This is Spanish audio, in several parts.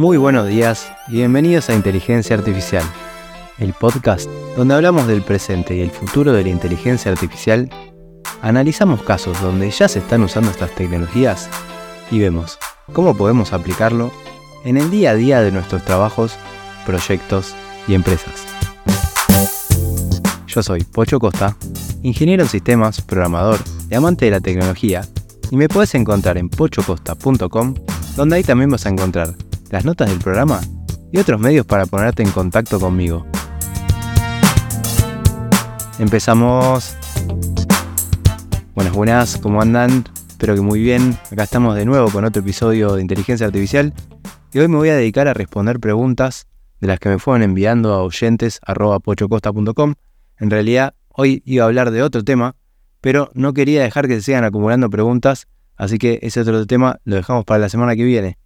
Muy buenos días y bienvenidos a Inteligencia Artificial, el podcast donde hablamos del presente y el futuro de la inteligencia artificial, analizamos casos donde ya se están usando estas tecnologías y vemos cómo podemos aplicarlo en el día a día de nuestros trabajos, proyectos y empresas. Yo soy Pocho Costa, ingeniero en sistemas, programador y amante de la tecnología, y me puedes encontrar en pochocosta.com, donde ahí también vas a encontrar las notas del programa y otros medios para ponerte en contacto conmigo. Empezamos. Buenas, buenas, ¿cómo andan? Espero que muy bien. Acá estamos de nuevo con otro episodio de Inteligencia Artificial y hoy me voy a dedicar a responder preguntas de las que me fueron enviando a oyentes.pochocosta.com. En realidad, hoy iba a hablar de otro tema, pero no quería dejar que se sigan acumulando preguntas, así que ese otro tema lo dejamos para la semana que viene.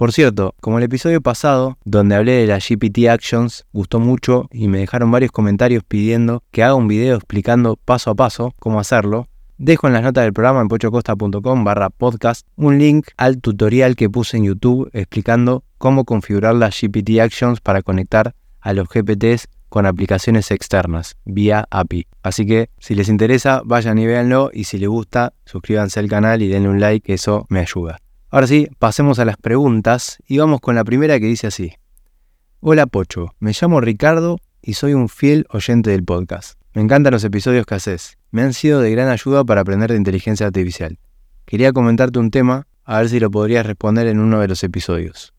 Por cierto, como el episodio pasado, donde hablé de la GPT Actions, gustó mucho y me dejaron varios comentarios pidiendo que haga un video explicando paso a paso cómo hacerlo, dejo en las notas del programa en pochocosta.com barra podcast un link al tutorial que puse en YouTube explicando cómo configurar las GPT Actions para conectar a los GPTs con aplicaciones externas vía API. Así que si les interesa, vayan y véanlo y si les gusta, suscríbanse al canal y denle un like, eso me ayuda. Ahora sí, pasemos a las preguntas y vamos con la primera que dice así. Hola Pocho, me llamo Ricardo y soy un fiel oyente del podcast. Me encantan los episodios que haces. Me han sido de gran ayuda para aprender de inteligencia artificial. Quería comentarte un tema, a ver si lo podrías responder en uno de los episodios.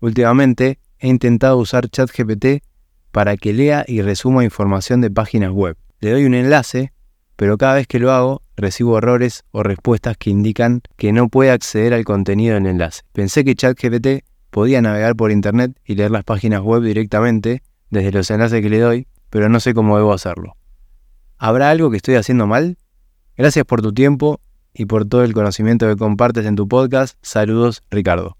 Últimamente he intentado usar ChatGPT para que lea y resuma información de páginas web. Le doy un enlace pero cada vez que lo hago recibo errores o respuestas que indican que no puede acceder al contenido del enlace. Pensé que ChatGPT podía navegar por internet y leer las páginas web directamente desde los enlaces que le doy, pero no sé cómo debo hacerlo. ¿Habrá algo que estoy haciendo mal? Gracias por tu tiempo y por todo el conocimiento que compartes en tu podcast. Saludos, Ricardo.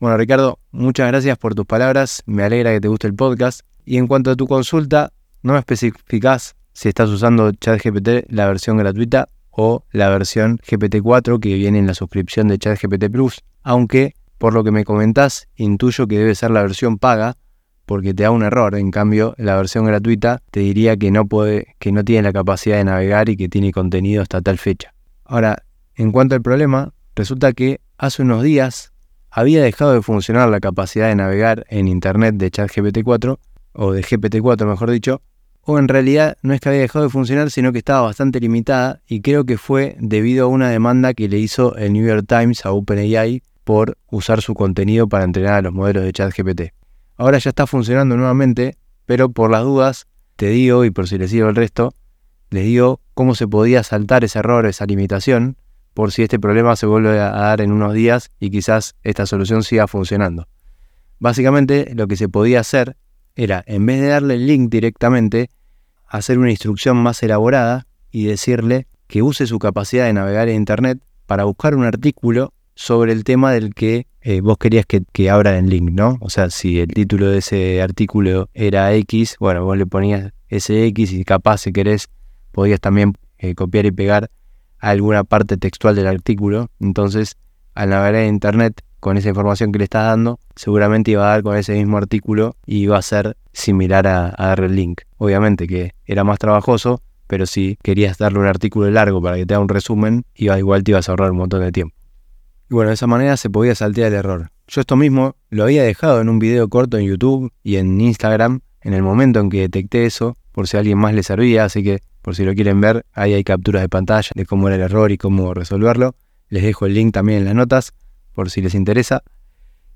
Bueno, Ricardo, muchas gracias por tus palabras. Me alegra que te guste el podcast. Y en cuanto a tu consulta, no me especificás si estás usando ChatGPT la versión gratuita o la versión GPT-4 que viene en la suscripción de ChatGPT Plus, aunque por lo que me comentás intuyo que debe ser la versión paga porque te da un error, en cambio la versión gratuita te diría que no puede que no tiene la capacidad de navegar y que tiene contenido hasta tal fecha. Ahora, en cuanto al problema, resulta que hace unos días había dejado de funcionar la capacidad de navegar en internet de ChatGPT 4 o de GPT 4 mejor dicho, o en realidad no es que había dejado de funcionar, sino que estaba bastante limitada y creo que fue debido a una demanda que le hizo el New York Times a OpenAI por usar su contenido para entrenar a los modelos de ChatGPT. Ahora ya está funcionando nuevamente, pero por las dudas, te digo, y por si les digo el resto, les digo cómo se podía saltar ese error, esa limitación, por si este problema se vuelve a dar en unos días y quizás esta solución siga funcionando. Básicamente lo que se podía hacer era, en vez de darle el link directamente, hacer una instrucción más elaborada y decirle que use su capacidad de navegar en Internet para buscar un artículo sobre el tema del que eh, vos querías que, que abra el link, ¿no? O sea, si el título de ese artículo era X, bueno, vos le ponías ese X y capaz si querés podías también eh, copiar y pegar alguna parte textual del artículo. Entonces, al navegar en Internet con esa información que le estás dando, seguramente iba a dar con ese mismo artículo y iba a ser similar a, dar el link. Obviamente que era más trabajoso, pero si querías darle un artículo largo para que te haga un resumen, iba, igual te ibas a ahorrar un montón de tiempo. Y bueno, de esa manera se podía saltear el error. Yo esto mismo lo había dejado en un video corto en YouTube y en Instagram en el momento en que detecté eso, por si a alguien más le servía, así que por si lo quieren ver, ahí hay capturas de pantalla de cómo era el error y cómo resolverlo. Les dejo el link también en las notas por si les interesa.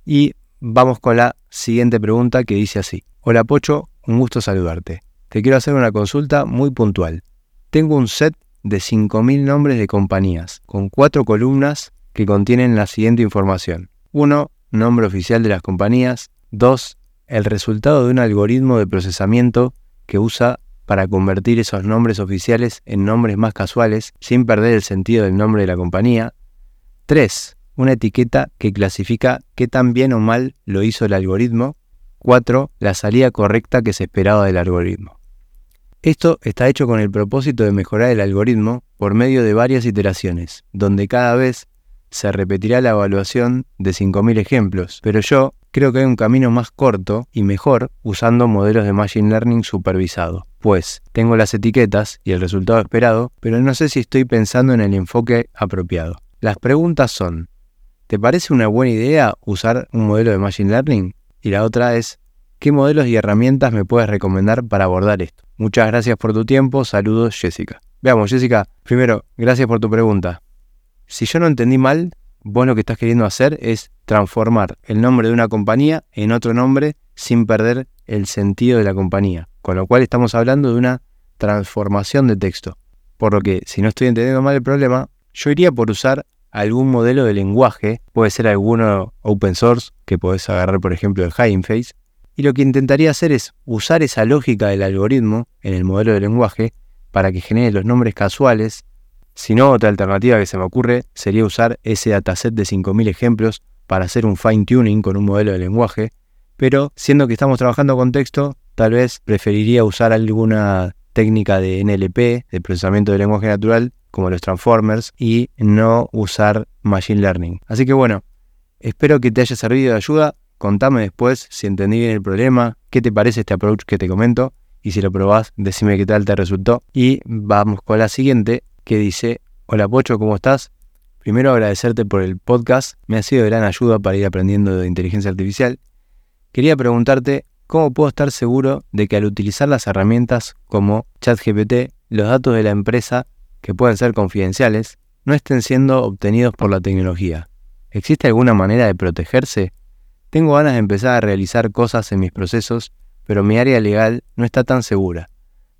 Y vamos con la siguiente pregunta que dice así. Hola Pocho, un gusto saludarte. Te quiero hacer una consulta muy puntual. Tengo un set de 5.000 nombres de compañías, con cuatro columnas que contienen la siguiente información. 1. Nombre oficial de las compañías. 2. El resultado de un algoritmo de procesamiento que usa para convertir esos nombres oficiales en nombres más casuales sin perder el sentido del nombre de la compañía. 3 una etiqueta que clasifica qué tan bien o mal lo hizo el algoritmo. 4. La salida correcta que se esperaba del algoritmo. Esto está hecho con el propósito de mejorar el algoritmo por medio de varias iteraciones, donde cada vez se repetirá la evaluación de 5.000 ejemplos, pero yo creo que hay un camino más corto y mejor usando modelos de Machine Learning supervisado. Pues tengo las etiquetas y el resultado esperado, pero no sé si estoy pensando en el enfoque apropiado. Las preguntas son, ¿te parece una buena idea usar un modelo de Machine Learning? Y la otra es, ¿qué modelos y herramientas me puedes recomendar para abordar esto? Muchas gracias por tu tiempo, saludos Jessica. Veamos Jessica, primero, gracias por tu pregunta. Si yo no entendí mal, vos lo que estás queriendo hacer es transformar el nombre de una compañía en otro nombre sin perder el sentido de la compañía. Con lo cual estamos hablando de una transformación de texto. Por lo que, si no estoy entendiendo mal el problema, yo iría por usar algún modelo de lenguaje, puede ser alguno open source, que podés agarrar por ejemplo el Hugging Face, y lo que intentaría hacer es usar esa lógica del algoritmo en el modelo de lenguaje para que genere los nombres casuales. Si no, otra alternativa que se me ocurre sería usar ese dataset de 5.000 ejemplos para hacer un fine tuning con un modelo de lenguaje, pero siendo que estamos trabajando con texto, tal vez preferiría usar alguna técnica de NLP, de procesamiento de lenguaje natural, como los transformers, y no usar machine learning. Así que bueno, espero que te haya servido de ayuda. Contame después si entendí bien el problema, qué te parece este approach que te comento, y si lo probás, decime qué tal te resultó. Y vamos con la siguiente, que dice, hola Pocho, ¿cómo estás? Primero agradecerte por el podcast, me ha sido de gran ayuda para ir aprendiendo de inteligencia artificial. Quería preguntarte cómo puedo estar seguro de que al utilizar las herramientas como ChatGPT, los datos de la empresa, que pueden ser confidenciales, no estén siendo obtenidos por la tecnología. ¿Existe alguna manera de protegerse? Tengo ganas de empezar a realizar cosas en mis procesos, pero mi área legal no está tan segura.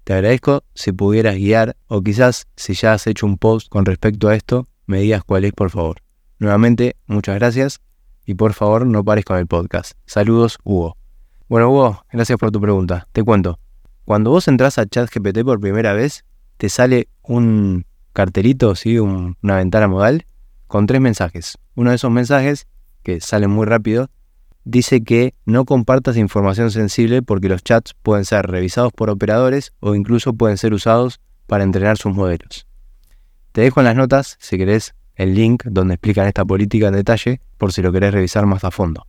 Te agradezco si pudieras guiar o quizás si ya has hecho un post con respecto a esto, me digas cuál es por favor. Nuevamente, muchas gracias y por favor no pares con el podcast. Saludos, Hugo. Bueno, Hugo, gracias por tu pregunta. Te cuento. Cuando vos entras a ChatGPT por primera vez, te sale un cartelito, ¿sí? una ventana modal con tres mensajes. Uno de esos mensajes, que salen muy rápido, dice que no compartas información sensible porque los chats pueden ser revisados por operadores o incluso pueden ser usados para entrenar sus modelos. Te dejo en las notas, si querés, el link donde explican esta política en detalle por si lo querés revisar más a fondo.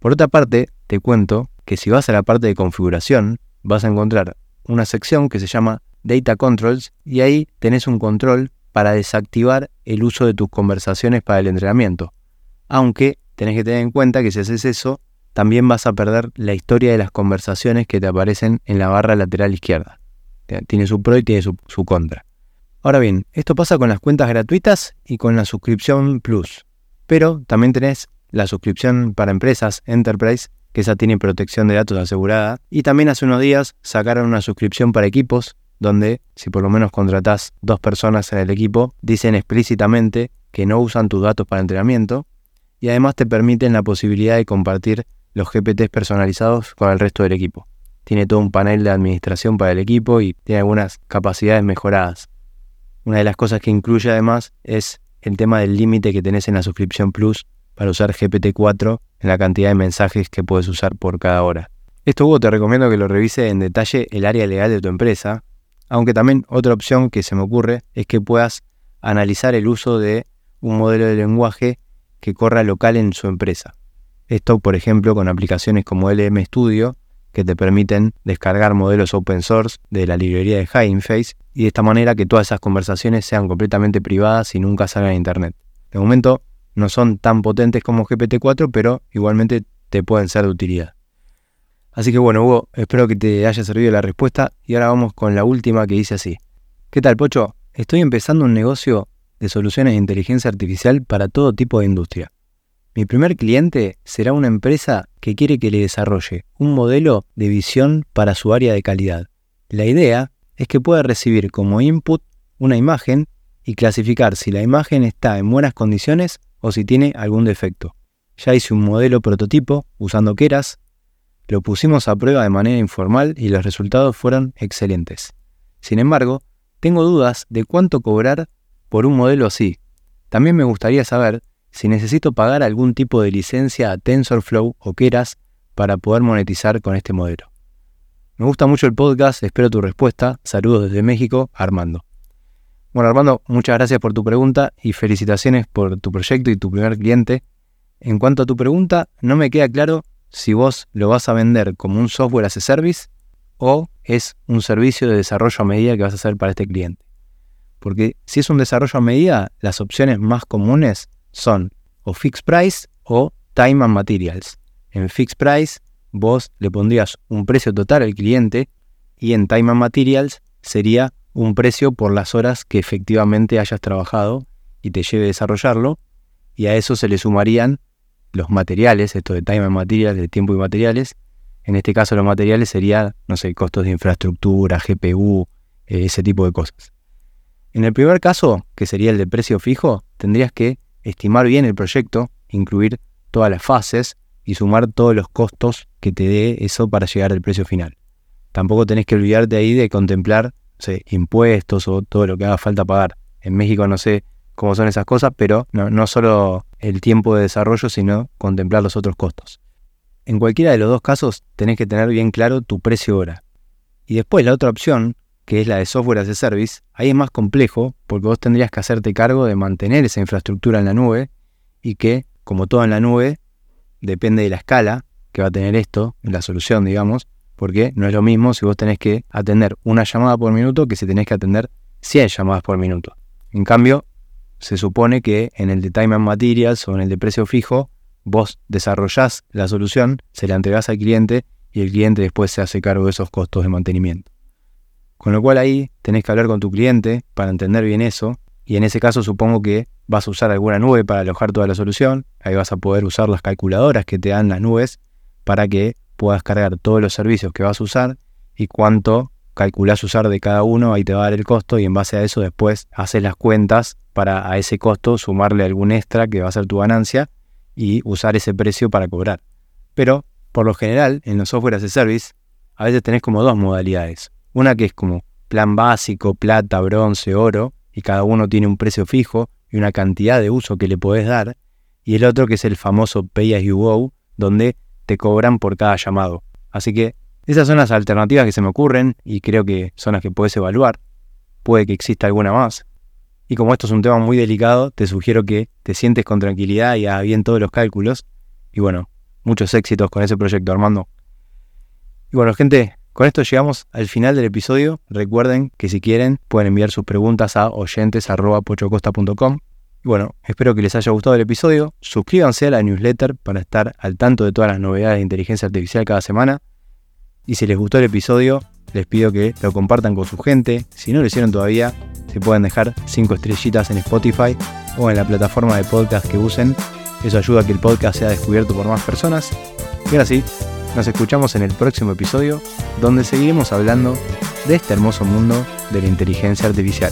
Por otra parte, te cuento que si vas a la parte de configuración, vas a encontrar una sección que se llama Data Controls y ahí tenés un control para desactivar el uso de tus conversaciones para el entrenamiento, aunque tenés que tener en cuenta que si haces eso, también vas a perder la historia de las conversaciones que te aparecen en la barra lateral izquierda. Tiene su pro y tiene su, contra. Ahora bien, esto pasa con las cuentas gratuitas y con la suscripción Plus. Pero también tenés la suscripción para empresas, Enterprise, que esa tiene protección de datos asegurada. Y también hace unos días sacaron una suscripción para equipos, donde si por lo menos contratás dos personas en el equipo, dicen explícitamente que no usan tus datos para entrenamiento y además te permiten la posibilidad de compartir los GPTs personalizados con el resto del equipo. Tiene todo un panel de administración para el equipo y tiene algunas capacidades mejoradas. Una de las cosas que incluye además es el tema del límite que tenés en la suscripción Plus para usar GPT-4 en la cantidad de mensajes que puedes usar por cada hora. Esto Hugo te recomiendo que lo revise en detalle el área legal de tu empresa, aunque también otra opción que se me ocurre es que puedas analizar el uso de un modelo de lenguaje que corra local en su empresa. Esto, por ejemplo, con aplicaciones como LM Studio, que te permiten descargar modelos open source de la librería de Hugging Face y de esta manera que todas esas conversaciones sean completamente privadas y nunca salgan a internet. De momento no son tan potentes como GPT-4, pero igualmente te pueden ser de utilidad. Así que bueno, Hugo, espero que te haya servido la respuesta y ahora vamos con la última que dice así. ¿Qué tal, Pocho? Estoy empezando un negocio de soluciones de inteligencia artificial para todo tipo de industria. Mi primer cliente será una empresa que quiere que le desarrolle un modelo de visión para su área de calidad. La idea es que pueda recibir como input una imagen y clasificar si la imagen está en buenas condiciones o si tiene algún defecto. Ya hice un modelo prototipo usando Keras, lo pusimos a prueba de manera informal y los resultados fueron excelentes. Sin embargo, tengo dudas de cuánto cobrar por un modelo así. También me gustaría saber si necesito pagar algún tipo de licencia a TensorFlow o Keras para poder monetizar con este modelo. Me gusta mucho el podcast, espero tu respuesta. Saludos desde México, Armando. Bueno, Armando, muchas gracias por tu pregunta y felicitaciones por tu proyecto y tu primer cliente. En cuanto a tu pregunta, no me queda claro si vos lo vas a vender como un software as a service o es un servicio de desarrollo a medida que vas a hacer para este cliente. Porque si es un desarrollo a medida, las opciones más comunes son o fixed price o time and materials. En fixed price vos le pondrías un precio total al cliente y en time and materials sería un precio por las horas que efectivamente hayas trabajado y te lleve a desarrollarlo y a eso se le sumarían los materiales, esto de time and materials, de tiempo y materiales. En este caso los materiales serían, no sé, costos de infraestructura, GPU, eh, ese tipo de cosas. En el primer caso, que sería el de precio fijo, tendrías que estimar bien el proyecto, incluir todas las fases y sumar todos los costos que te dé eso para llegar al precio final. Tampoco tenés que olvidarte ahí de contemplar impuestos o todo lo que haga falta pagar. En México no sé cómo son esas cosas, pero no, solo el tiempo de desarrollo, sino contemplar los otros costos. En cualquiera de los dos casos tenés que tener bien claro tu precio hora. Y después la otra opción, que es la de software as a service, ahí es más complejo porque vos tendrías que hacerte cargo de mantener esa infraestructura en la nube y que, como todo en la nube, depende de la escala que va a tener esto, la solución, digamos, porque no es lo mismo si vos tenés que atender una llamada por minuto que si tenés que atender 100 llamadas por minuto. En cambio, se supone que en el de Time and Materials o en el de precio fijo, vos desarrollás la solución, se la entregás al cliente y el cliente después se hace cargo de esos costos de mantenimiento. Con lo cual ahí tenés que hablar con tu cliente para entender bien eso. Y en ese caso supongo que vas a usar alguna nube para alojar toda la solución. Ahí vas a poder usar las calculadoras que te dan las nubes para que puedas cargar todos los servicios que vas a usar y cuánto calculás usar de cada uno, ahí te va a dar el costo y en base a eso después haces las cuentas para a ese costo sumarle algún extra que va a ser tu ganancia y usar ese precio para cobrar. Pero por lo general en los software as a service a veces tenés como dos modalidades. Una que es como plan básico, plata, bronce, oro, y cada uno tiene un precio fijo y una cantidad de uso que le podés dar. Y el otro que es el famoso Pay as you go, donde te cobran por cada llamado. Así que esas son las alternativas que se me ocurren y creo que son las que puedes evaluar. Puede que exista alguna más. Y como esto es un tema muy delicado, te sugiero que te sientes con tranquilidad y hagas bien todos los cálculos. Y bueno, muchos éxitos con ese proyecto, Armando. Y bueno, gente, con esto llegamos al final del episodio. Recuerden que si quieren pueden enviar sus preguntas a oyentes.pochocosta.com. Y bueno, espero que les haya gustado el episodio. Suscríbanse a la newsletter para estar al tanto de todas las novedades de inteligencia artificial cada semana. Y si les gustó el episodio, les pido que lo compartan con su gente. Si no lo hicieron todavía, se pueden dejar 5 estrellitas en Spotify o en la plataforma de podcast que usen. Eso ayuda a que el podcast sea descubierto por más personas. Y ahora sí, nos escuchamos en el próximo episodio donde seguiremos hablando de este hermoso mundo de la inteligencia artificial.